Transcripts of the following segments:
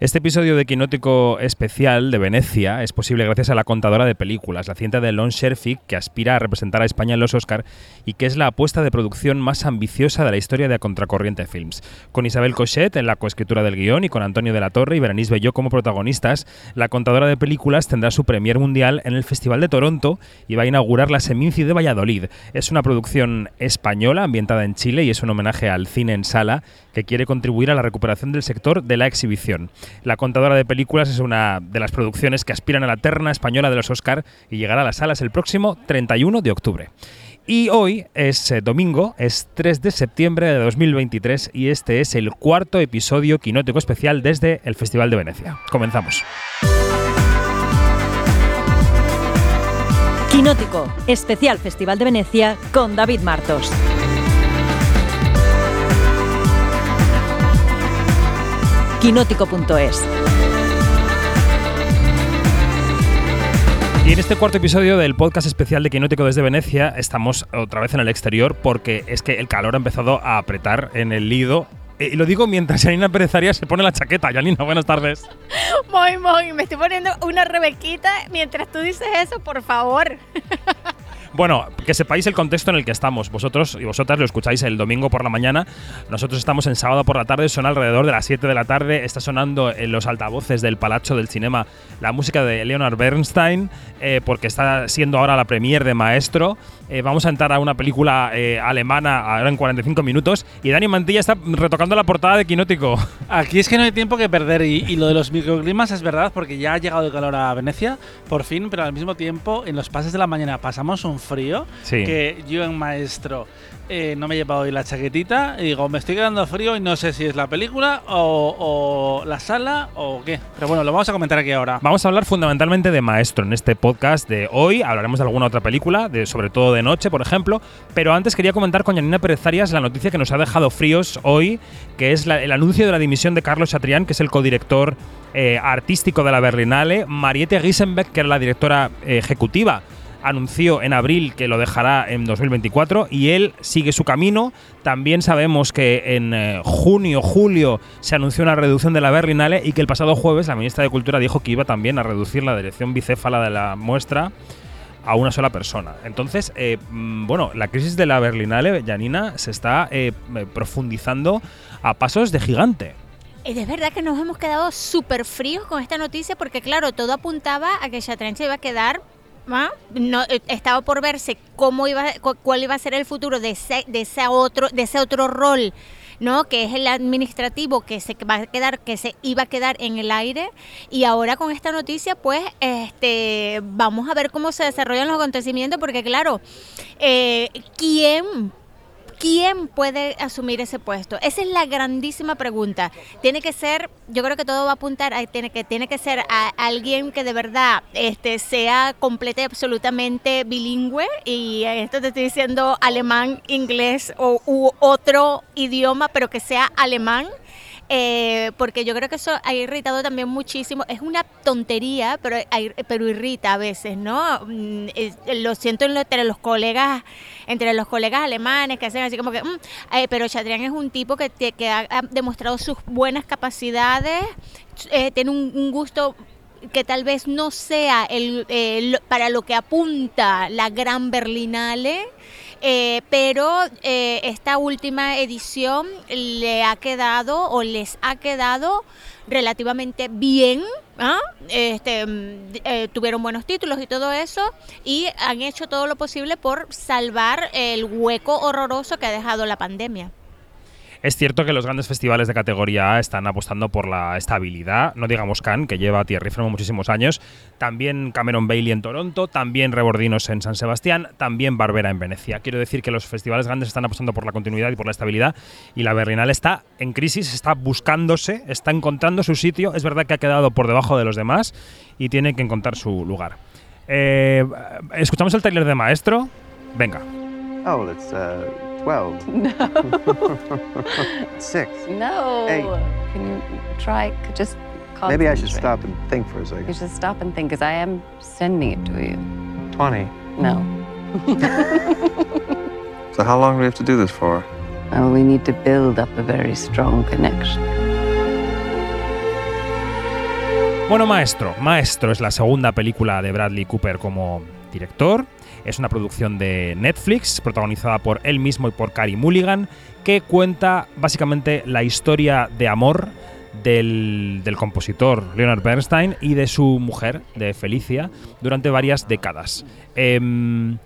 Este episodio de Quinótico Especial de Venecia es posible gracias a la contadora de películas, la cinta de Lon Sherfick, que aspira a representar a España en los Oscar y que es la apuesta de producción más ambiciosa de la historia de Contracorriente Films. Con Isabel Cochet en la coescritura del guion y con Antonio de la Torre y Berenice Belló como protagonistas, la contadora de películas tendrá su premier mundial en el Festival de Toronto y va a inaugurar la Seminci de Valladolid. Es una producción española ambientada en Chile y es un homenaje al cine en sala que quiere contribuir a la recuperación del sector de la exhibición. La contadora de películas es una de las producciones que aspiran a la terna española de los Oscar y llegará a las salas el próximo 31 de octubre. Y hoy es eh, domingo, es 3 de septiembre de 2023 y este es el cuarto episodio quinótico especial desde el Festival de Venecia. Comenzamos. Quinótico, especial Festival de Venecia con David Martos. quinótico.es. Y en este cuarto episodio del podcast especial de Quinótico desde Venecia estamos otra vez en el exterior porque es que el calor ha empezado a apretar en el lido. Eh, Y lo digo mientras Janina Pérez Arias se pone la chaqueta. Janina, buenas tardes. Muy, muy, me estoy poniendo una rebequita mientras tú dices eso, por favor. Bueno, que sepáis el contexto en el que estamos. Vosotros y vosotras lo escucháis el domingo por la mañana. Nosotros estamos en sábado por la tarde, son alrededor de las 7 de la tarde. Está sonando en los altavoces del Palacio del Cinema la música de Leonard Bernstein, eh, porque está siendo ahora la premier de Maestro. Eh, vamos a entrar a una película eh, alemana ahora en 45 minutos. Y Dani Mantilla está retocando la portada de Quinótico. Aquí es que no hay tiempo que perder y, y lo de los microclimas es verdad porque ya ha llegado el calor a Venecia, por fin, pero al mismo tiempo en los pases de la mañana pasamos un frío Sí. que yo en maestro eh, no me he llevado hoy la chaquetita y digo, me estoy quedando frío y no sé si es la película o, o la sala o qué. Pero bueno, lo vamos a comentar aquí ahora. Vamos a hablar fundamentalmente de Maestro en este podcast de hoy. Hablaremos de alguna otra película, de, sobre todo de noche, por ejemplo. Pero antes quería comentar con Janina Pérez Arias la noticia que nos ha dejado fríos hoy, que es la- el anuncio de la dimisión de Carlos Chatrián, que es el codirector eh, artístico de la Berlinale. Mariette Giesenbeck, que era la directora eh, ejecutiva anunció en abril que lo dejará en 2024 y él sigue su camino. También sabemos que en eh, junio, julio se anunció una reducción de la Berlinale y que el pasado jueves la ministra de Cultura dijo que iba también a reducir la dirección bicéfala de la muestra a una sola persona. Entonces, eh, mm, bueno, la crisis de la Berlinale, Janina, se está eh, profundizando a pasos de gigante. Y de verdad que nos hemos quedado súper fríos con esta noticia porque, claro, todo apuntaba a que Chatran se iba a quedar. ¿Ah? No, eh, estaba por verse cómo iba, cu- cuál iba a ser el futuro de ese, de ese otro, de ese otro rol, ¿no? Que es el administrativo que se va a quedar, que se iba a quedar en el aire. Y ahora con esta noticia, pues, este, vamos a ver cómo se desarrollan los acontecimientos, porque claro, eh, ¿quién ¿Quién puede asumir ese puesto? Esa es la grandísima pregunta. Tiene que ser, yo creo que todo va a apuntar, a, tiene que tiene que ser a, alguien que de verdad este, sea completa y absolutamente bilingüe. Y esto te estoy diciendo alemán, inglés o u otro idioma, pero que sea alemán. Eh, porque yo creo que eso ha irritado también muchísimo. Es una tontería, pero, pero irrita a veces, ¿no? Mm, es- lo siento entre los colegas, entre los colegas alemanes que hacen así como que, "Mm", eh, pero Chatrián es un tipo que, que ha, demostrado sus buenas capacidades, eh, tiene un, un gusto que tal vez no sea el, eh, para lo que apunta la gran Berlinale, eh, pero eh, esta última edición le ha quedado o les ha quedado relativamente bien. ¿ah? Este, mm, eh, tuvieron buenos títulos y todo eso y han hecho todo lo posible por salvar el hueco horroroso que ha dejado la pandemia. Es cierto que los grandes festivales de categoría A están apostando por la estabilidad, no digamos Cannes, que lleva a tierra y fuego muchísimos años, también Cameron Bailey en Toronto, también Rebordinos en San Sebastián, también Barbera en Venecia. Quiero decir que los festivales grandes están apostando por la continuidad y por la estabilidad y la Berlinale está en crisis, está buscándose, está encontrando su sitio, es verdad que ha quedado por debajo de los demás y tiene que encontrar su lugar. Eh, ¿Escuchamos el trailer de Maestro? Venga. Oh, it's uh, 12. No. Six. No. Eight. Can you try? c- Just Maybe I should stop and think for a second. You should stop and think, because I am sending it to you. 20. No. So, how long do we have to do this for? Well, we need to build up a very strong connection. Bueno, Maestro. Maestro es la segunda película de Bradley Cooper como director. Es una producción de Netflix, protagonizada por él mismo y por Carey Mulligan, que cuenta básicamente la historia de amor del, compositor Leonard Bernstein y de su mujer, de Felicia, durante varias décadas. Em,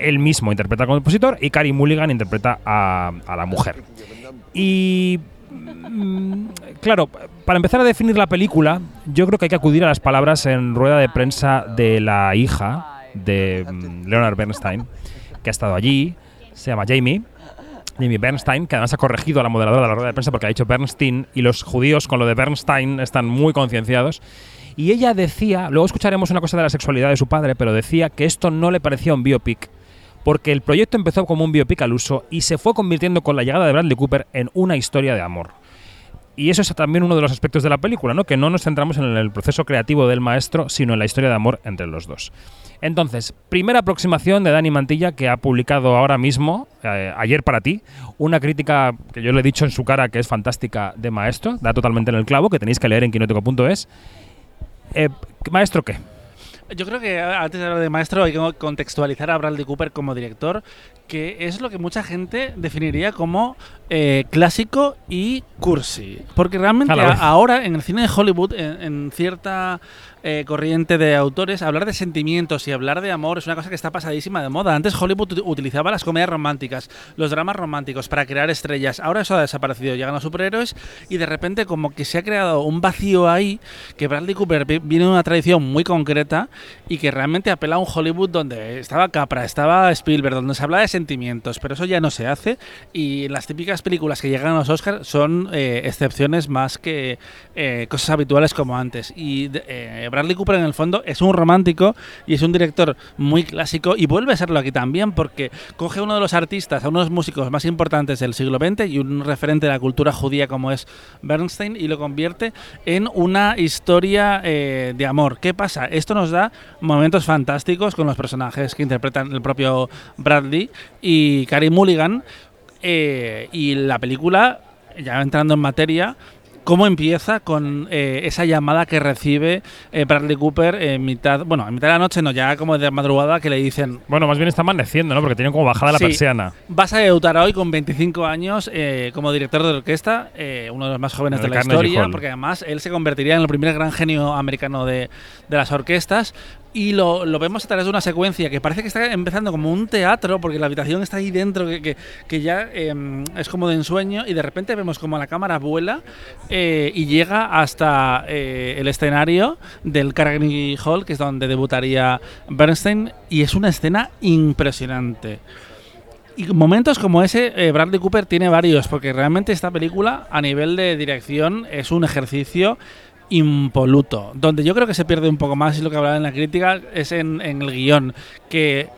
él mismo interpreta al compositor y Carey Mulligan interpreta a, a la mujer. Y mm, claro, para empezar a definir la película, yo creo que hay que acudir a las palabras en rueda de prensa de la hija de mm, Leonard Bernstein, que ha estado allí, se llama Jamie. Jamie Bernstein, que además ha corregido a la moderadora de la rueda de prensa porque ha dicho Bernstein y los judíos con lo de Bernstein están muy concienciados. Y ella decía, luego escucharemos una cosa de la sexualidad de su padre, pero decía que esto no le parecía un biopic, porque el proyecto empezó como un biopic al uso y se fue convirtiendo con la llegada de Bradley Cooper en una historia de amor. Y eso es también uno de los aspectos de la película, ¿no? Que no nos centramos en el proceso creativo del maestro, sino en la historia de amor entre los dos. Entonces, primera aproximación de Dani Mantilla, que ha publicado ahora mismo, eh, ayer para ti, una crítica que yo le he dicho en su cara que es fantástica de maestro, da totalmente en el clavo, que tenéis que leer en quinótico.es. Eh, ¿Maestro qué? Yo creo que antes de hablar de maestro hay que contextualizar a Bradley Cooper como director, que es lo que mucha gente definiría como eh, clásico y cursi. Porque realmente A ahora en el cine de Hollywood, en, en cierta eh, corriente de autores, hablar de sentimientos y hablar de amor es una cosa que está pasadísima de moda. Antes Hollywood ut- utilizaba las comedias románticas, los dramas románticos para crear estrellas. Ahora eso ha desaparecido. Llegan los superhéroes y de repente como que se ha creado un vacío ahí que Bradley Cooper vi- viene de una tradición muy concreta y que realmente apela a un Hollywood donde estaba Capra, estaba Spielberg, donde se habla de sentimientos, pero eso ya no se hace y las típicas películas que llegan a los Oscars son eh, excepciones más que eh, cosas habituales como antes. Y eh, Bradley Cooper en el fondo es un romántico y es un director muy clásico y vuelve a serlo aquí también porque coge uno de los artistas, a uno de los músicos más importantes del siglo XX y un referente de la cultura judía como es Bernstein y lo convierte en una historia eh, de amor. ¿Qué pasa? Esto nos da momentos fantásticos con los personajes que interpretan el propio Bradley y Carey Mulligan eh, y la película, ya entrando en materia, cómo empieza con eh, esa llamada que recibe eh, Bradley Cooper en mitad, bueno, en mitad de la noche, no, ya como de madrugada, que le dicen, Bueno, más bien está amaneciendo, ¿no? Porque tiene como bajada la Sí. persiana. vas a debutar hoy con 25 años eh, como director de orquesta, eh, uno de los más jóvenes En de el la Carnegie historia, Hall. porque además él se convertiría en el primer gran genio americano de, de las orquestas. Y lo, lo vemos a través de una secuencia que parece que está empezando como un teatro, porque la habitación está ahí dentro, que, que, que ya eh, es como de ensueño, y de repente vemos como la cámara vuela eh, y llega hasta eh, el escenario del Carnegie Hall, que es donde debutaría Bernstein, y es una escena impresionante. Y momentos como ese, eh, Bradley Cooper tiene varios, porque realmente esta película, a nivel de dirección, es un ejercicio impoluto. Donde yo creo que se pierde un poco más, y lo que hablaba en la crítica, es en, en el guion, que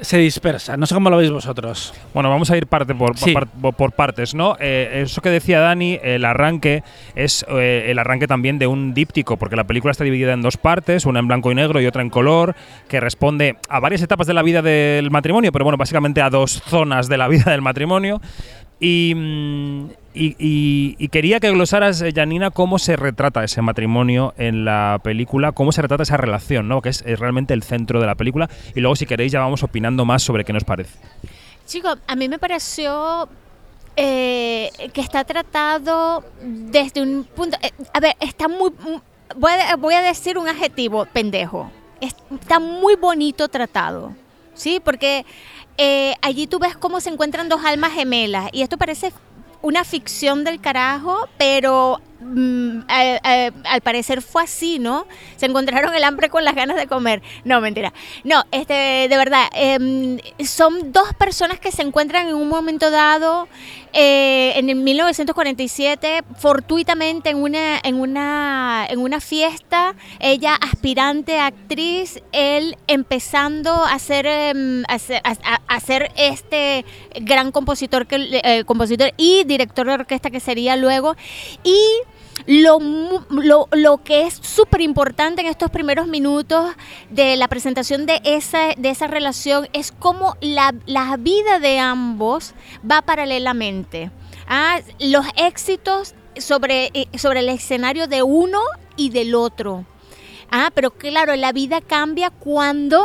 se dispersa. No sé cómo lo veis vosotros. Bueno, vamos a ir parte por, Sí. par- por- por partes, ¿no? Eh, eso que decía Dani, el arranque es eh, el arranque también de un díptico, porque la película está dividida en dos partes, una en blanco y negro y otra en color, que responde a varias etapas de la vida del matrimonio, pero bueno, básicamente a dos zonas de la vida del matrimonio. Y, mm, y- y- y quería que glosaras, eh, Janina, cómo se retrata ese matrimonio en la película, cómo se retrata esa relación, ¿no? que es, es realmente el centro de la película. Y luego, si queréis, ya vamos opinando más sobre qué nos parece. Chicos, a mí me pareció eh, que está tratado desde un punto... eh, a ver, está muy... mu- Voy a, voy a decir un adjetivo, pendejo. Es- Está muy bonito tratado, ¿sí? Porque eh, allí tú ves cómo se encuentran dos almas gemelas y esto parece una ficción del carajo, pero mm, al, parecer fue así, ¿no? Se encontraron el hambre con las ganas de comer. No, mentira. No, este, de verdad, em, son dos personas que se encuentran en un momento dado, eh, en el 1947, fortuitamente en una, en una, en una fiesta, ella aspirante a actriz, él empezando a ser, em, a ser este gran compositor, que, eh, compositor y director de orquesta que sería luego. Y lo, lo, lo que es súper importante en estos primeros minutos de la presentación de esa, de esa relación es cómo la, la vida de ambos va paralelamente. Ah, los éxitos sobre, eh, sobre el escenario de uno y del otro. Ah, pero claro, la vida cambia cuando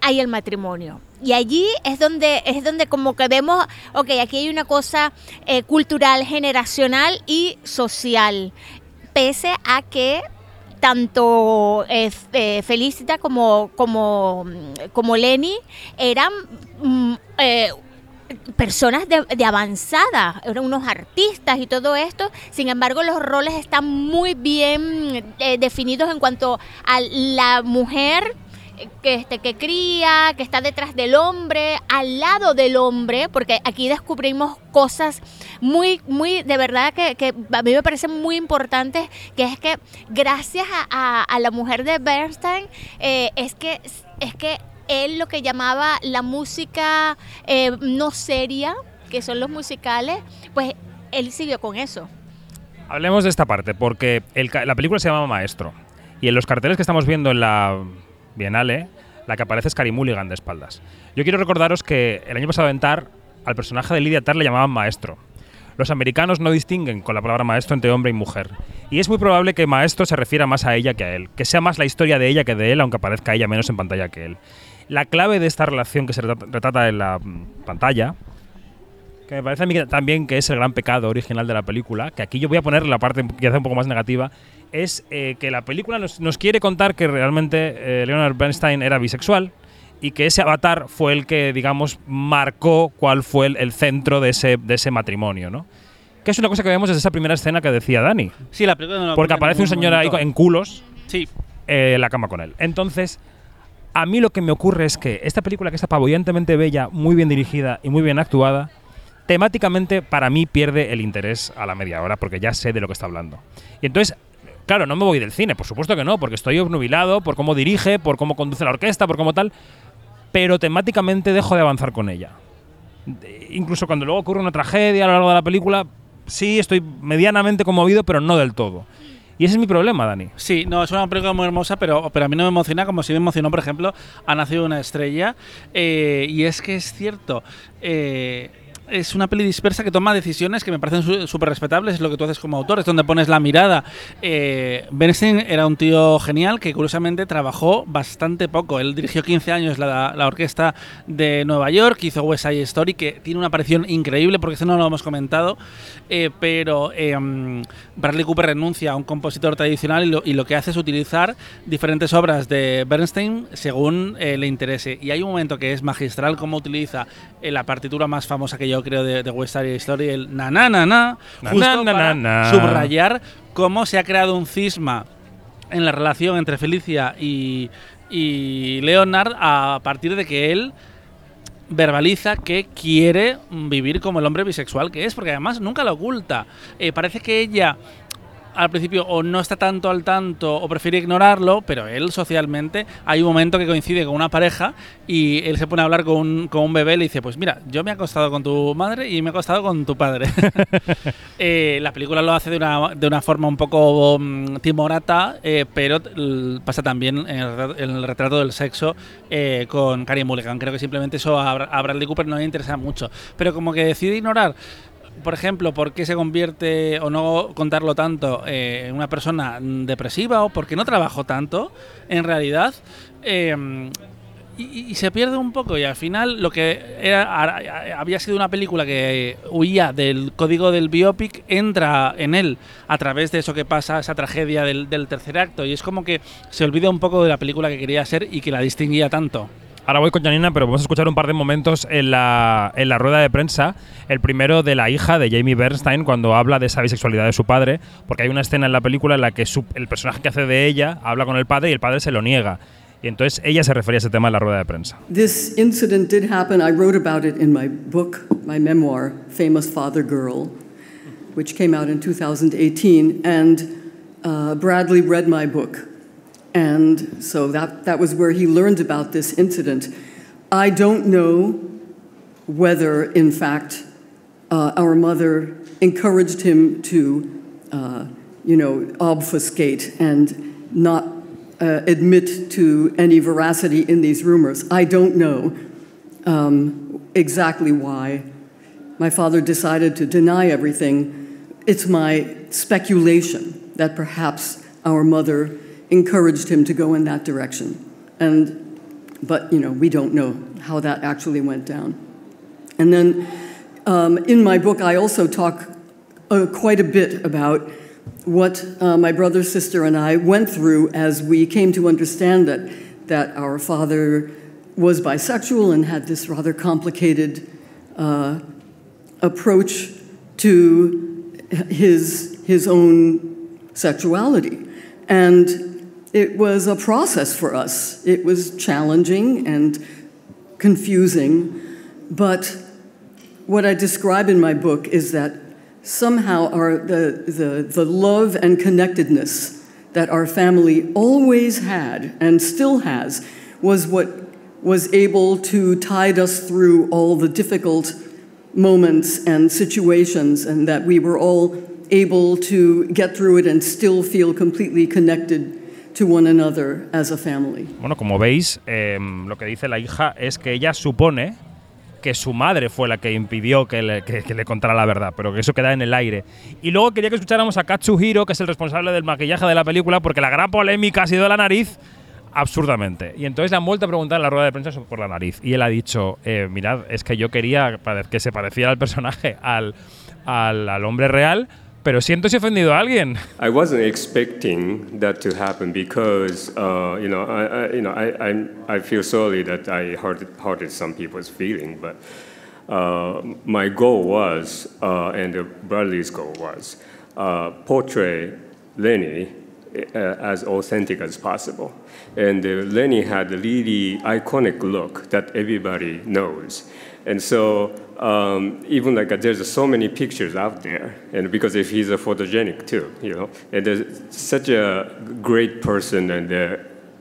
hay el matrimonio. Y allí es donde, es donde como que vemos, ok, aquí hay una cosa eh, cultural, generacional y social. Pese a que tanto eh, eh, Felicita como, como, como Lenny eran mm, eh, personas de, avanzada, eran unos artistas y todo esto. Sin embargo, los roles están muy bien definidos en cuanto a la mujer que, este, que cría, que está detrás del hombre, al lado del hombre, porque aquí descubrimos cosas muy, muy, de verdad que, a mí me parecen muy importantes, que es que gracias a, la mujer de Bernstein, eh, es que, es que él lo que llamaba la música eh, no seria, que son los musicales, pues él siguió con eso. Hablemos de esta parte, porque la película se llama Maestro. Y en los carteles que estamos viendo en la Bienale, la que aparece es Carey Mulligan de espaldas. Yo quiero recordaros que el año pasado en Tar, al personaje de Lydia Tar le llamaban Maestro. Los americanos no distinguen con la palabra maestro entre hombre y mujer. Y es muy probable que maestro se refiera más a ella que a él, que sea más la historia de ella que de él, aunque aparezca ella menos en pantalla que él. La clave de esta relación que se retrata- retrata en la mm, pantalla que me parece a mí que también que es el gran pecado original de la película, que aquí yo voy a poner la parte quizá un poco más negativa, es eh, que la película nos, nos quiere contar que realmente eh, Leonard Bernstein era bisexual y que ese avatar fue el que, digamos, marcó cuál fue el, el centro de ese, de ese matrimonio, ¿no? Que es una cosa que vemos desde esa primera escena que decía Dani. Sí, la película no lo Porque aparece un señor ahí momento. en culos Sí, eh, en la cama con él. Entonces, a mí lo que me ocurre es que esta película, que está apabullantemente bella, muy bien dirigida y muy bien actuada, temáticamente para mí pierde el interés a la media hora porque ya sé de lo que está hablando. Y entonces, claro, no me voy del cine, por supuesto que no, porque estoy obnubilado por cómo dirige, por cómo conduce la orquesta, por cómo tal, pero temáticamente dejo de avanzar con ella. Incluso cuando luego ocurre una tragedia a lo largo de la película, sí estoy medianamente conmovido, pero no del todo. Y ese es mi problema, Dani. Sí, no, es una película muy hermosa, pero, pero a mí no me emociona como si me emocionó, por ejemplo, Ha nacido una estrella. Eh, y es que es cierto, eh, es una peli dispersa que toma decisiones que me parecen súper respetables, es lo que tú haces como autor, es donde pones la mirada. Eh, Bernstein era un tío genial que curiosamente trabajó bastante poco. Él dirigió 15 años la, la orquesta de Nueva York, hizo West Side Story, que tiene una aparición increíble, porque eso no lo hemos comentado, eh, pero eh, Bradley Cooper renuncia a un compositor tradicional y lo, y lo que hace es utilizar diferentes obras de Bernstein según eh, le interese. Y hay un momento que es magistral, como utiliza eh, la partitura más famosa que yo creo de, de West Side Story, el na na na na, Na, justo na, para subrayar cómo se ha creado un cisma en la relación entre Felicia y, y Leonard a partir de que él verbaliza que quiere vivir como el hombre bisexual que es, porque además nunca lo oculta. Eh, parece que ella al principio o no está tanto al tanto o prefiere ignorarlo, pero él socialmente hay un momento que coincide con una pareja y él se pone a hablar con un, con un bebé y le dice, pues mira, yo me he acostado con tu madre y me he acostado con tu padre. Eh, la película lo hace de una, de una forma un poco mm, timorata, eh, pero pasa también en el, retrato- en el retrato del sexo eh, con Carey Mulligan. Creo que simplemente eso a, a Bradley Cooper no le interesa mucho. Pero como que decide ignorar, por ejemplo, por qué se convierte o no contarlo tanto eh, en una persona depresiva o por qué no trabajó tanto, en realidad. eh, y, y se pierde un poco y al final lo que era, había sido una película que huía del código del biopic entra en él a través de eso que pasa, esa tragedia del, del tercer acto y es como que se olvida un poco de la película que quería ser y que la distinguía tanto. Ahora voy con Janina, pero vamos a escuchar un par de momentos en la, en la rueda de prensa. El primero de la hija de Jamie Bernstein, cuando habla de esa bisexualidad de su padre, porque hay una escena en la película en la que su- el personaje que hace de ella habla con el padre y el padre se lo niega. Y entonces ella se refería a ese tema en la rueda de prensa. This incident did happen. I wrote about it in my book, my memoir, Famous Father Girl, which came out in 2018. And uh, Bradley read my book. And so that, that was where he learned about this incident. I don't know whether, in fact, uh, our mother encouraged him to, uh, you know, obfuscate and not uh, admit to any veracity in these rumors. I don't know um, exactly why. My father decided to deny everything. It's my speculation that perhaps our mother encouraged him to go in that direction. And, but, you know, we don't know how that actually went down. And then um, in my book, I also talk uh, quite a bit about what uh, my brother, sister, and I went through as we came to understand that, that our father was bisexual and had this rather complicated uh, approach to his, his own sexuality. And it was a process for us. It was challenging and confusing, but what I describe in my book is that somehow our, the, the, the love and connectedness that our family always had and still has was what was able to tide us through all the difficult moments and situations, and that we were all able to get through it and still feel completely connected to one another as a family. Bueno, como veis, eh, lo que dice la hija es que ella supone que su madre fue la que impidió que le, contara la verdad, pero que eso queda en el aire. Y luego quería que escucháramos a Katsuhiro, que es el responsable del maquillaje de la película, porque la gran polémica ha sido la nariz absurdamente. Y entonces le han vuelto a preguntar en la rueda de prensa por la nariz. Y él ha dicho, eh, mirad, es que yo quería que se pareciera al personaje, al hombre real, pero siento si he ofendido a alguien. I wasn't expecting that to happen because, uh, you know, I, I, you know, I, I, I feel sorry that I hurted, hurted some people's feeling, but uh, my goal was, uh, and Bradley's goal was, uh, portray Lenny uh, as authentic as possible. And uh, Lenny had a really iconic look that everybody knows. And so um, even like uh, there's so many pictures out there, and because if he's a photogenic too, you know, and there's such a great person and uh,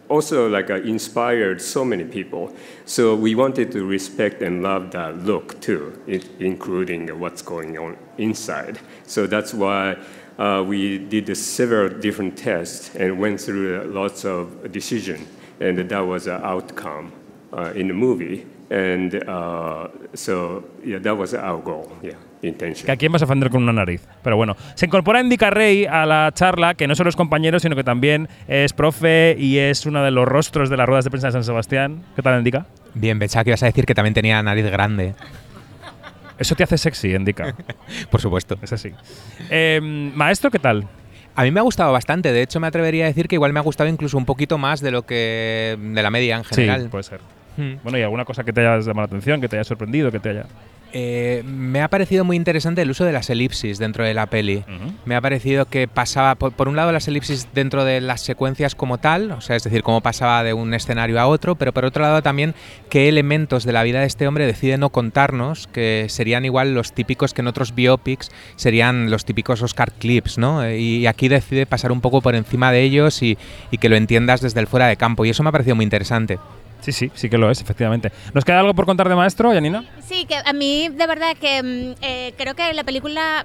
also like uh, inspired so many people. So we wanted to respect and love that look too, including what's going on inside. So that's why. Uh, we did several different tests and went through lots of decision, and that was the outcome uh, in the movie. And uh, so, yeah, that was our goal, yeah, intention. Que a quién vas a ofender con una nariz. Pero bueno, se incorpora Andy Carrey a la charla, que no solo es compañero, sino que también es profe y es uno de los rostros de las ruedas de prensa de San Sebastián. ¿Qué tal, Indica? Bien, pensaba que ibas a decir que también tenía nariz grande. Eso te hace sexy, Indica. Por supuesto. Es así. Eh, maestro, ¿qué tal? A mí me ha gustado bastante. De hecho, me atrevería a decir que igual me ha gustado incluso un poquito más de lo que de la media en general. Sí, puede ser. Hmm. Bueno, ¿y alguna cosa que te haya llamado la atención, que te haya sorprendido, que te haya...? Eh, me ha parecido muy interesante el uso de las elipsis dentro de la peli. Me ha parecido que pasaba, por, por un lado, las elipsis dentro de las secuencias como tal, o sea, es decir, cómo pasaba de un escenario a otro, pero por otro lado también qué elementos de la vida de este hombre decide no contarnos, que serían igual los típicos que en otros biopics serían los típicos Oscar clips, ¿no? Y aquí decide pasar un poco por encima de ellos y, y que lo entiendas desde el fuera de campo, y eso me ha parecido muy interesante. Sí, sí, sí que lo es, efectivamente. ¿Nos queda algo por contar de maestro, Janina? Sí, que a mí de verdad que mm, eh, creo que la película,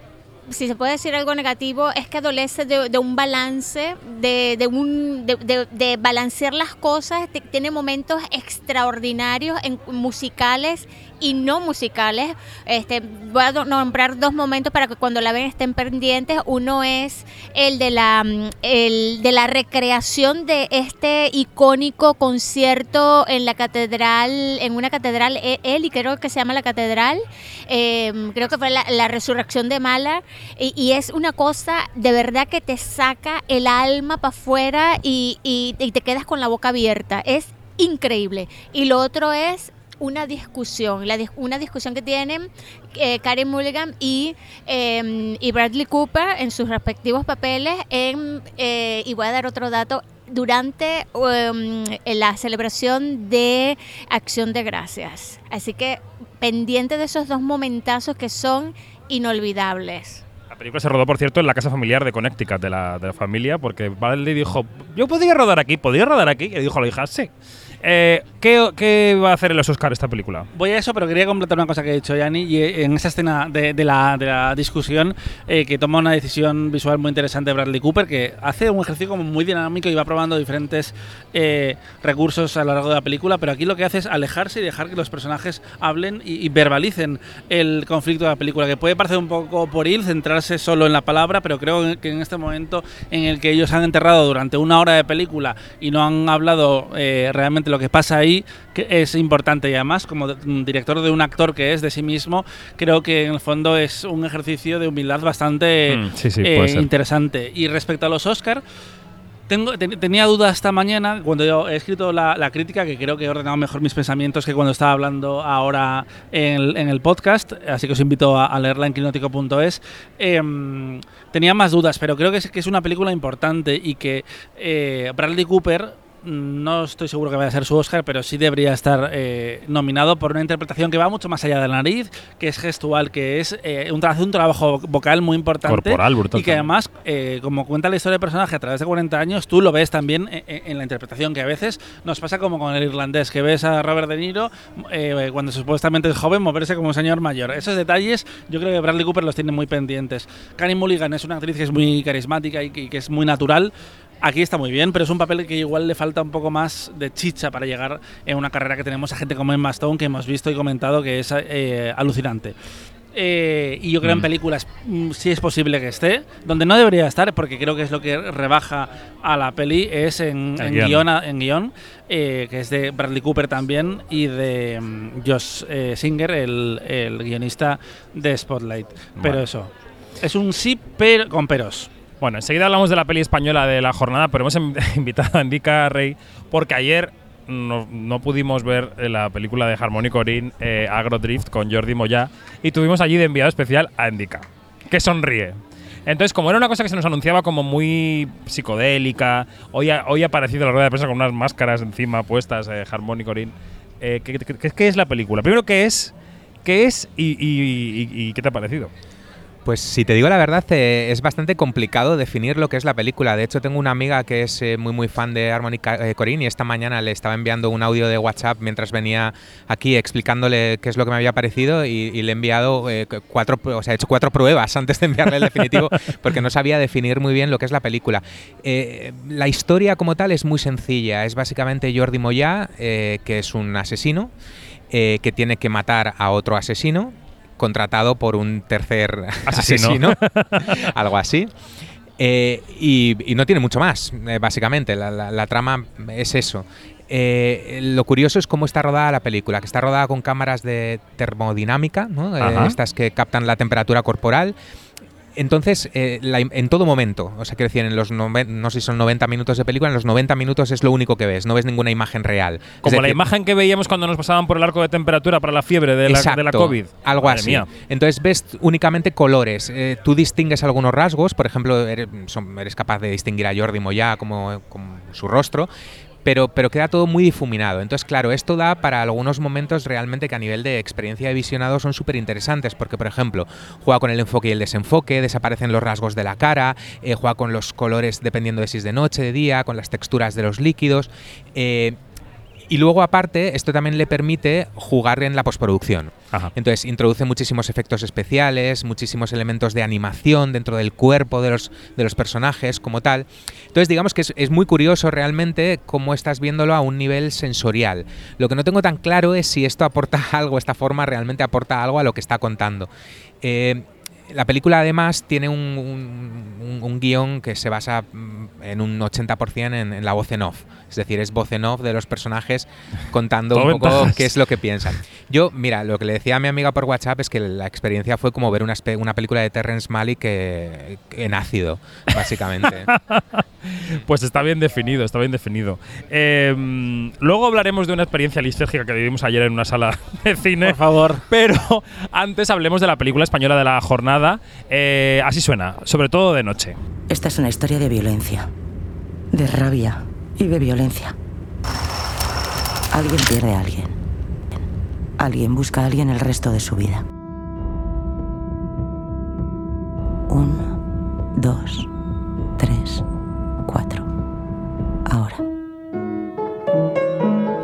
si se puede decir algo negativo, es que adolece de, un balance, de, de un, de, de- balancear las cosas. Tiene momentos extraordinarios en musicales y no musicales. Este, voy a nombrar dos momentos para que cuando la ven estén pendientes. Uno es el de la, mm, el de la recreación de este icónico concierto en la catedral, en una catedral, e- él y creo que se llama la catedral, eh, creo que fue la, resurrección de Mala, y, y es una cosa de verdad que te saca el alma para afuera y- y te quedas con la boca abierta. Es increíble. Y lo otro es una discusión, la una discusión que tienen eh, Karen Mulligan y, eh, y Bradley Cooper en sus respectivos papeles. En, eh, y voy a dar otro dato. Durante um, la celebración de Acción de Gracias. Así que pendiente de esos dos momentazos que son inolvidables. La película se rodó, por cierto, en la casa familiar de Connecticut, de la, de la familia, porque Bradley dijo, yo podría rodar aquí, podría rodar aquí, y dijo a la hija, sí. Eh, ¿qué, va a hacer en los Oscars esta película? Voy a eso, pero quería completar una cosa que ha dicho Yanni. Eh, en esa escena de, la, de la discusión, eh, que toma una decisión visual muy interesante Bradley Cooper, que hace un ejercicio muy dinámico y va probando diferentes recursos a lo largo de la película. Pero aquí lo que hace es alejarse y dejar que los personajes hablen y, y verbalicen el conflicto de la película, que puede parecer un poco por ir, centrarse solo en la palabra, pero creo que en este momento en el que ellos han enterrado durante una hora de película y no han hablado realmente lo que pasa ahí, que es importante y además como un director de un actor que es de sí mismo, creo que en el fondo es un ejercicio de humildad bastante Mm, sí, sí, eh, interesante. Y respecto a los Oscar, tengo, ten- tenía dudas esta mañana cuando yo he escrito la, la crítica, que creo que he ordenado mejor mis pensamientos que cuando estaba hablando ahora en el, en el podcast, así que os invito a, a leerla en quinótico.es. Em, tenía más dudas, pero creo que es, que es una película importante y que eh, Bradley Cooper mm, no estoy seguro que vaya a ser su Oscar, pero sí debería estar eh, nominado por una interpretación que va mucho más allá de la nariz, que es gestual, que es eh, un, tra- hace un trabajo vocal muy importante. Corporal, brutal Y que además, eh, como cuenta la historia del personaje a través de 40 años, tú lo ves también en, en- en la interpretación, que a veces nos pasa como con el irlandés, que ves a Robert De Niro eh, cuando supuestamente es joven moverse como un señor mayor. Esos detalles yo creo que Bradley Cooper los tiene muy pendientes. Carey Mulligan es una actriz que es muy carismática y que, y que es muy natural. Aquí está muy bien, pero es un papel que igual le falta un poco más de chicha para llegar en una carrera que tenemos a gente como Emma Stone, que hemos visto y comentado que es eh, alucinante. Eh, y yo creo en Mm. películas mm, sí es posible que esté. Donde no debería estar, porque creo que es lo que rebaja a la peli, es en, en guion. guion, a- en guion, eh, que es de Bradley Cooper también y de mm, Josh eh, Singer, el, el guionista de Spotlight. Pero eso, es un sí pero con peros. Bueno, enseguida hablamos de la peli española de la jornada, pero hemos em- invitado a Indica Rey porque ayer no, no pudimos ver eh, la película de Harmony Corinne, eh, Agrodrift, con Jordi Moya, y tuvimos allí de enviado especial a Indica, que sonríe. Entonces, como era una cosa que se nos anunciaba como muy psicodélica, hoy ha, hoy ha aparecido la rueda de prensa con unas máscaras encima puestas, eh, Harmony Corinne. Eh, ¿qué, qué- qué- qué es la película? Primero, ¿qué es? ¿Qué es y, y- y- y qué te ha parecido? Pues si te digo la verdad, eh, es bastante complicado definir lo que es la película. De hecho, tengo una amiga que es eh, muy muy fan de Harmony eh, Corinne y esta mañana le estaba enviando un audio de WhatsApp mientras venía aquí explicándole qué es lo que me había parecido y, le he enviado cu- cuatro, o sea, he hecho cuatro pruebas antes de enviarle el definitivo porque no sabía definir muy bien lo que es la película. La historia como tal es muy sencilla. Es básicamente Jordi Moya, eh, que es un asesino que tiene que matar a otro asesino contratado por un tercer Asesino. asesino, algo así. Eh, y, y no tiene mucho más, eh, básicamente. La, la- la trama es eso. Eh, lo curioso es cómo está rodada la película, que está rodada con cámaras de termodinámica, ¿no? Estas que captan la temperatura corporal. Entonces, eh, la en todo momento, o sea, quiero decir, en los noven- no sé si son 90 minutos de película, en los 90 minutos es lo único que ves, no ves ninguna imagen real. Es Como la decir, imagen que veíamos cuando nos pasaban por el arco de temperatura para la fiebre de la, de la Exacto, COVID. Algo Madre así. mía. Entonces ves únicamente colores. Eh, tú distingues algunos rasgos, por ejemplo, eres, son- eres capaz de distinguir a Jordi Moya como, como su rostro. Pero, pero queda todo muy difuminado. Entonces, claro, esto da para algunos momentos realmente que a nivel de experiencia de visionado son súper interesantes. Porque, por ejemplo, juega con el enfoque y el desenfoque, desaparecen los rasgos de la cara, eh, juega con los colores dependiendo de si es de noche, de día, con las texturas de los líquidos. eh, y luego, aparte, esto también le permite jugar en la postproducción. Ajá. Entonces introduce muchísimos efectos especiales, muchísimos elementos de animación dentro del cuerpo de los, de los personajes como tal. Entonces digamos que es, es muy curioso realmente cómo estás viéndolo a un nivel sensorial. Lo que no tengo tan claro es si esto aporta algo, esta forma realmente aporta algo a lo que está contando. Eh, la película además tiene un, un- guion que se basa mm, en un 80% en, en la voz en off. Es decir, es voz en off de los personajes contando un poco ventajas. qué es lo que piensan. Yo, mira, lo que le decía a mi amiga por WhatsApp es que la experiencia fue como ver una, película de Terrence Malick que, en ácido, básicamente. Pues está bien definido, está bien definido. Eh, luego hablaremos de una experiencia listérgica que vivimos ayer en una sala de cine. Por favor. Pero antes hablemos de la película española de la jornada. Eh, así suena, sobre todo de noche. Esta es una historia de violencia, de rabia y de violencia. Alguien pierde a alguien. Alguien busca a alguien el resto de su vida. Uno, dos, tres, cuatro. Ahora.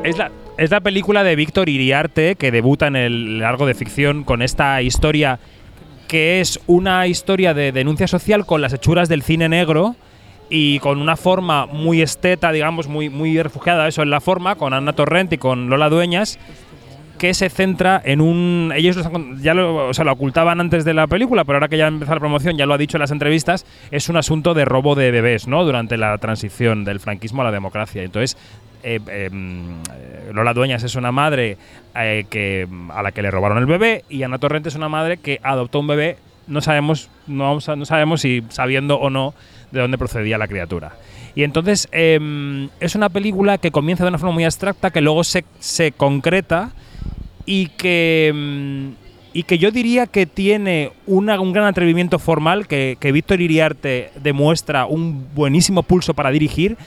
Es la, es la película de Víctor Iriarte que debuta en el largo de ficción con esta historia que es una historia de denuncia social con las hechuras del cine negro y con una forma muy esteta, digamos, muy, muy refugiada eso en la forma, con Ana Torrent y con Lola Dueñas, que se centra en un... Ellos ya lo ocultaban antes de la película, pero ahora que ya empezó la promoción, ya lo ha dicho en las entrevistas, es un asunto de robo de bebés, ¿no? Durante la transición del franquismo a la democracia. Entonces, eh, eh, mm, Lola Dueñas es una madre eh, a la que le robaron el bebé y Ana Torrente es una madre que adoptó un bebé, no sabemos, no, sabemos si sabiendo o no de dónde procedía la criatura. Y entonces em, es una película que comienza de una forma muy abstracta, que luego se, se concreta y que, mm, y que yo diría que tiene un gran atrevimiento formal, que, que Víctor Iriarte demuestra un buenísimo pulso para dirigir.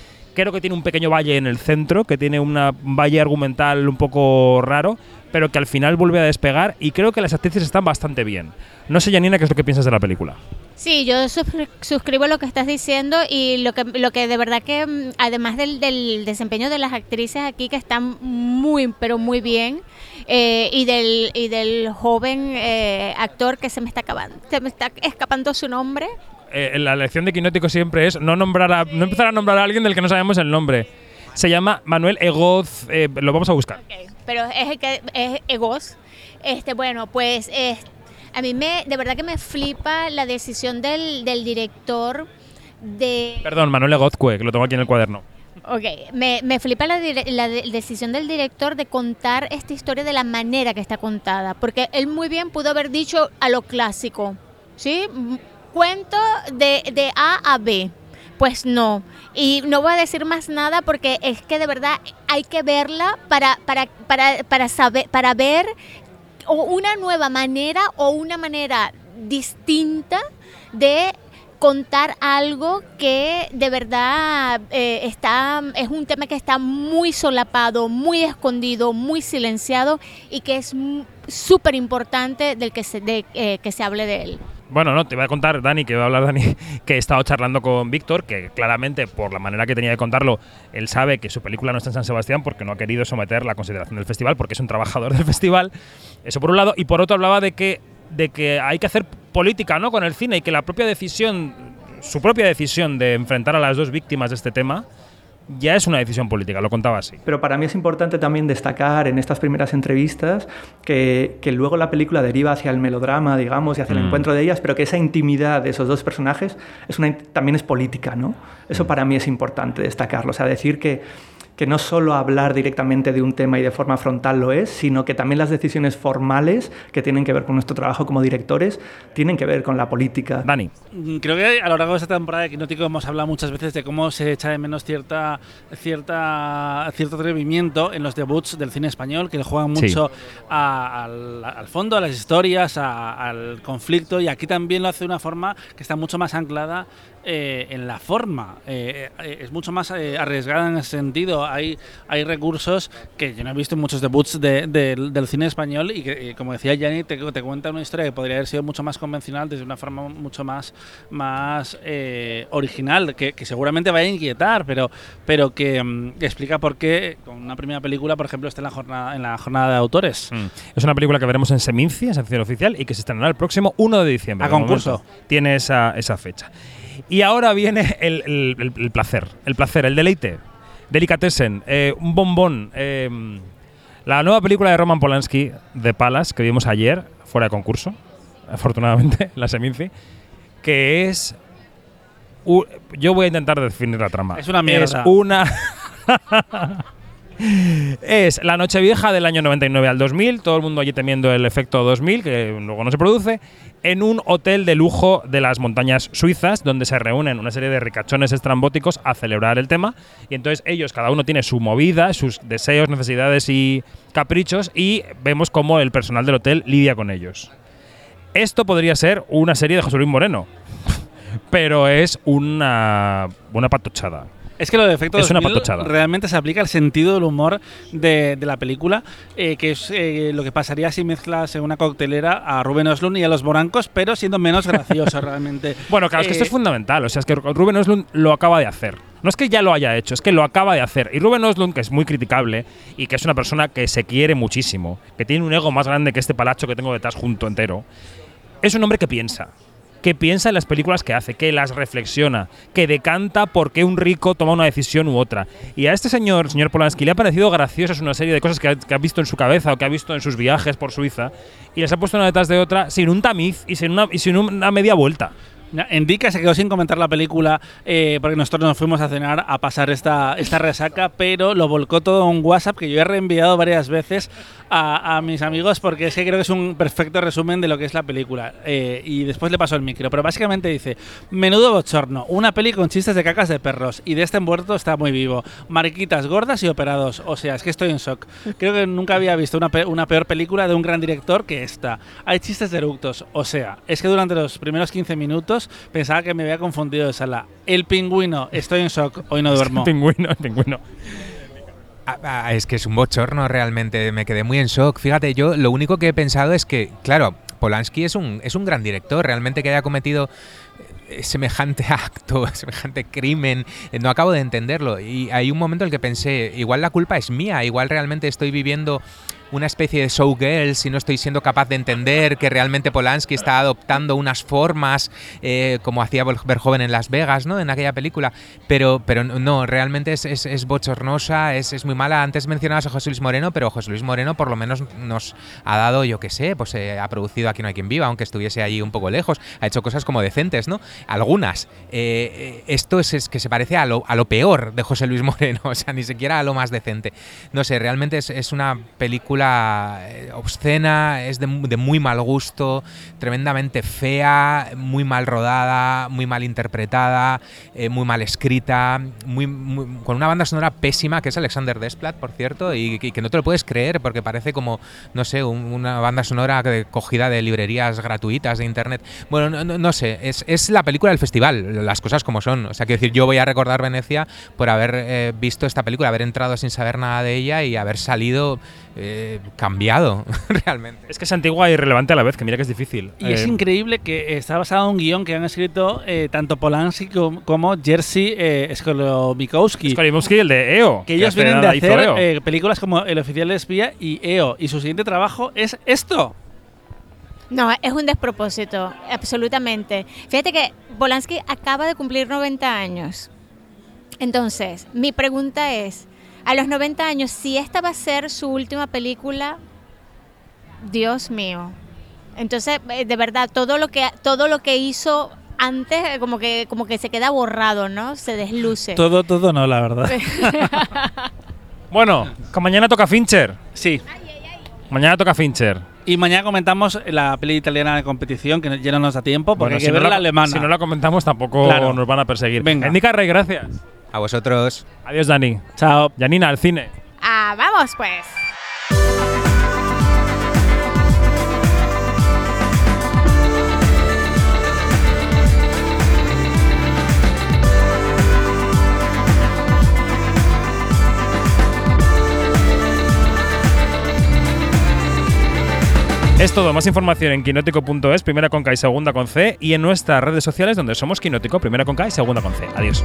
Creo que tiene un pequeño valle en el centro, que tiene un valle argumental un poco raro, pero que al final vuelve a despegar y creo que las actrices están bastante bien. No sé, Janina, qué es lo que piensas de la película. Sí, yo suscri- suscribo lo que estás diciendo y lo que, lo que de verdad que, mm, además del, del desempeño de las actrices aquí, que están muy, pero muy bien, eh, y, del, y del joven eh, actor que se me está acabando, se me está escapando su nombre. Eh, la lección de Quinótico siempre es no nombrar a- no empezar a nombrar a alguien del que no sabemos el nombre. Se llama Manuel Egoz, eh, lo vamos a buscar. pero es el que es Egos. Este, bueno, pues es- a mí me, de verdad que me flipa la decisión del, del director de... Perdón, Manuel Egozcue, que lo tengo aquí en el cuaderno. Ok, me, me flipa la, la de- decisión del director de contar esta historia de la manera que está contada, porque él muy bien pudo haber dicho a lo clásico, ¿sí? Cuento de, de A a B. Pues no. Y no voy a decir más nada porque es que de verdad hay que verla para, para, para, para saber, para ver una nueva manera o una manera distinta de contar algo que de verdad eh, está es un tema que está muy solapado, muy escondido, muy silenciado y que es súper importante del que se de, eh, que se hable de él. Bueno, no, te voy a contar, Dani, que va a hablar Dani, que he estado charlando con Víctor, que claramente, por la manera que tenía de contarlo, él sabe que su película no está en San Sebastián porque no ha querido someter la consideración del festival, porque es un trabajador del festival. Eso por un lado. Y por otro hablaba de que, de que hay que hacer política ¿no? con el cine y que la propia decisión, su propia decisión de enfrentar a las dos víctimas de este tema, ya es una decisión política, lo contaba así. Pero para mí es importante también destacar en estas primeras entrevistas que, que luego la película deriva hacia el melodrama, digamos, y hacia el Mm. encuentro de ellas, pero que esa intimidad de esos dos personajes es una, in- también es política, ¿no? Eso para mí es importante destacarlo, o sea, decir que, que no solo hablar directamente de un tema y de forma frontal lo es, sino que también las decisiones formales que tienen que ver con nuestro trabajo como directores tienen que ver con la política. Dani. Mm, Creo que a lo largo de esta temporada de Quinótico hemos hablado muchas veces de cómo se echa de menos cierta, cierta, cierto atrevimiento en los debuts del cine español, que le juegan Sí. mucho a- al, al fondo, a las historias, a- al conflicto, y aquí también lo hace de una forma que está mucho más anclada eh, en la forma. Eh, eh, es mucho más eh, arriesgada en ese sentido. Hay, hay recursos que yo no he visto en muchos debuts de- del- del cine español y que, como decía Yanni, te, te cuenta una historia que podría haber sido mucho más convencional desde una forma mucho más, más eh, original, que, que seguramente va a inquietar, pero, pero que, mm, que explica por qué con una primera película, por ejemplo, está en la jornada, en la jornada de autores. Mm. Es una película que veremos en Seminci, en sección oficial, y que se estrenará el próximo 1 de diciembre. A De concurso. momento Tiene esa, esa fecha. Y ahora viene el- el- el placer, el placer, el deleite. Delicatessen, eh, un bombón. eh, la nueva película de Roman Polanski, The Palace, que vimos ayer, fuera de concurso, afortunadamente, la Seminci, que es... u- yo voy a intentar definir la trama. Es una mierda. Es una... Es la Nochevieja del año 99 al 2000, todo el mundo allí temiendo el efecto 2000, que luego no se produce, en un hotel de lujo de las montañas suizas, donde se reúnen una serie de ricachones estrambóticos a celebrar el tema. Y entonces ellos, cada uno tiene su movida, sus deseos, necesidades y caprichos, y vemos cómo el personal del hotel lidia con ellos. Esto podría ser una serie de José Luis Moreno, pero es una, una patochada. Es que lo de efecto Es una 2000 patochada. realmente se aplica al sentido del humor de, de la película, eh, que es eh, lo que pasaría si mezclas en una coctelera a Rubén Oslund y a los Borancos, pero siendo menos gracioso realmente. Bueno, claro, es que esto Eh, es fundamental. O sea, es que Rubén Oslund lo acaba de hacer. No es que ya lo haya hecho, es que lo acaba de hacer. Y Ruben Oslund, que es muy criticable y que es una persona que se quiere muchísimo, que tiene un ego más grande que este palacho que tengo detrás junto entero, es un hombre que piensa. Que piensa en las películas que hace, que las reflexiona, que decanta por qué un rico toma una decisión u otra. Y a este señor, señor Polanski, le ha parecido graciosas una serie de cosas que ha, visto en su cabeza o que ha visto en sus viajes por Suiza y las ha puesto una detrás de otra sin un tamiz y sin una, y sin una media vuelta. Endica se quedó sin comentar la película eh, porque nosotros nos fuimos a cenar a pasar esta, esta resaca, pero lo volcó todo en WhatsApp que yo he reenviado varias veces a, a mis amigos porque es que creo que es un perfecto resumen de lo que es la película. Eh, y después le pasó el micro, pero básicamente dice, menudo bochorno, una peli con chistes de cacas de perros y de este muerto está muy vivo, mariquitas gordas y operados, o sea, es que estoy en shock. Creo que nunca había visto una, pe- una peor película de un gran director que esta. Hay chistes de eructos, o sea, es que durante los primeros 15 minutos pensaba que me había confundido de sala. El pingüino, estoy en shock, hoy no duermo. El pingüino, el pingüino. Ah, ah, es que es un bochorno realmente, me quedé muy en shock. Fíjate, yo lo único que he pensado es que, claro, Polanski es un, es un gran director, realmente que haya cometido eh, semejante acto, semejante crimen, eh, no acabo de entenderlo. Y hay un momento en el que pensé, igual la culpa es mía, igual realmente estoy viviendo una especie de showgirl si no estoy siendo capaz de entender que realmente Polanski está adoptando unas formas eh, como hacía Verhoeven en Las Vegas, ¿no? En aquella película. Pero, pero no, realmente es, es, es bochornosa, es, es, muy mala. Antes mencionabas a José Luis Moreno, pero José Luis Moreno por lo menos nos ha dado, yo qué sé, pues eh, ha producido Aquí no hay quien viva, aunque estuviese allí un poco lejos. Ha hecho cosas como decentes, ¿no? Algunas. Eh, esto es, que se parece a lo, a lo peor de José Luis Moreno, o sea, ni siquiera a lo más decente. No sé, realmente es una película eh, obscena, es de, muy mal gusto, tremendamente fea, muy mal rodada, muy mal interpretada, eh, muy mal escrita, con una banda sonora pésima que es Alexander Desplat, por cierto, y, que no te lo puedes creer porque parece como, no sé, un, una banda sonora cogida de librerías gratuitas de internet. Bueno, no, no, no sé, es, es, la película del festival, las cosas como son. O sea, quiero decir, yo voy a recordar Venecia por haber eh, visto esta película, haber entrado sin saber nada de ella y haber salido eh, cambiado realmente. Es que es antigua y relevante a la vez, que mira que es difícil. Y eh, es increíble que está basado en un guion que han escrito eh, tanto Polanski como, como Jerzy eh, Skolomikowski. Skolomikowski, el de EO. Que ellos vienen de hacer eh, películas como El oficial de espía y EO. Y su siguiente trabajo es esto. No, es un despropósito, absolutamente. Fíjate que Polanski acaba de cumplir 90 años. Entonces, mi pregunta es, a los 90 años, si esta va a ser su última película, Dios mío. Entonces, eh, de verdad, todo lo que todo lo que hizo antes eh, como que como que se queda borrado, ¿no? Se desluce. Todo todo no, la verdad. bueno, que mañana toca Fincher. Sí. Mañana toca Fincher. Y mañana comentamos la peli italiana de competición, que ya no nos da tiempo, porque bueno, hay que si ver no la, alemana. Si no la comentamos, tampoco claro. nos van a perseguir. Venga. Indica Rey, gracias. A vosotros. Adiós, Dani. Chao. Janina, al cine. Ah, vamos pues. Es todo, más información en quinótico.es, primera con K y segunda con C, y en nuestras redes sociales donde somos Quinótico, primera con K y segunda con C. Adiós.